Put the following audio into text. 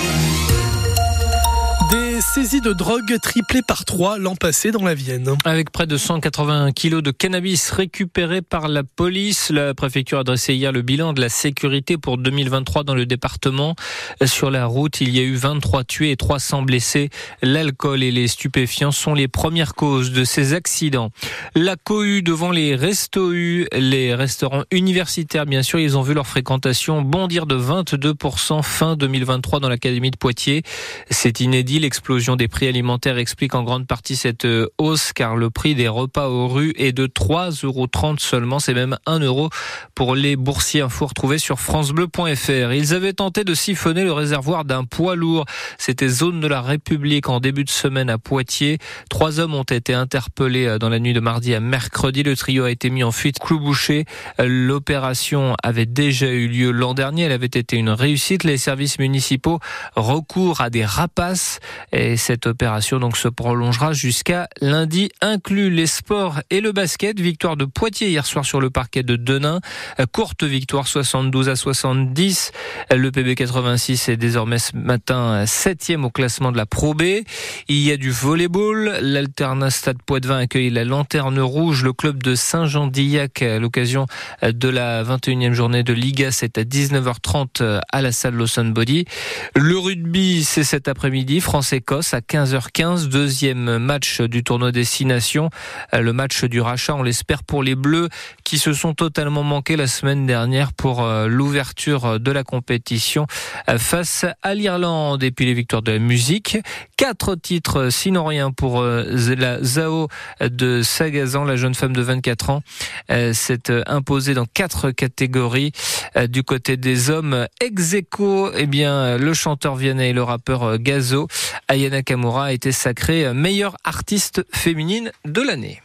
Des saisies de drogue triplées par trois l'an passé dans la Vienne. Avec près de 180 kilos de cannabis récupérés par la police, la préfecture a dressé hier le bilan de la sécurité pour 2023 dans le département. Sur la route, il y a eu 23 tués et 300 blessés. L'alcool et les stupéfiants sont les premières causes de ces accidents. La cohue devant les restos les restaurants universitaires, bien sûr, ils ont vu leur fréquentation bondir de 22% fin 2023 dans l'académie de Poitiers. C'est inédit L'explosion des prix alimentaires explique en grande partie cette euh, hausse car le prix des repas aux rues est de 3,30 euros seulement. C'est même 1 euro pour les boursiers. Info retrouvé sur francebleu.fr. Ils avaient tenté de siphonner le réservoir d'un poids lourd. C'était zone de la République en début de semaine à Poitiers. Trois hommes ont été interpellés euh, dans la nuit de mardi à mercredi. Le trio a été mis en fuite clou bouché. L'opération avait déjà eu lieu l'an dernier. Elle avait été une réussite. Les services municipaux recourent à des rapaces cette opération donc se prolongera jusqu'à lundi inclus les sports et le basket. Victoire de Poitiers hier soir sur le parquet de Denain. Courte victoire 72 à 70. Le PB 86 est désormais ce matin septième au classement de la Pro B. Il y a du volleyball. L'Alternat Stade Poitvin accueille la Lanterne Rouge. Le club de Saint-Jean-d'Illac à l'occasion de la 21e journée de Liga. C'est à 19h30 à la salle Lawson Body. Le rugby, c'est cet après-midi. France-Écosse à 15h15, deuxième match du tournoi Destination. Euh, le match du rachat, on l'espère pour les Bleus qui se sont totalement manqués la semaine dernière pour euh, l'ouverture de la compétition euh, face à l'Irlande. Et puis les victoires de la musique. Quatre titres, sinon rien pour la Zao de Sagazan, la jeune femme de 24 ans, s'est imposée dans quatre catégories. Du côté des hommes, ex eh bien, le chanteur Vianney et le rappeur Gazo Ayana Kamura a été sacrée meilleure artiste féminine de l'année.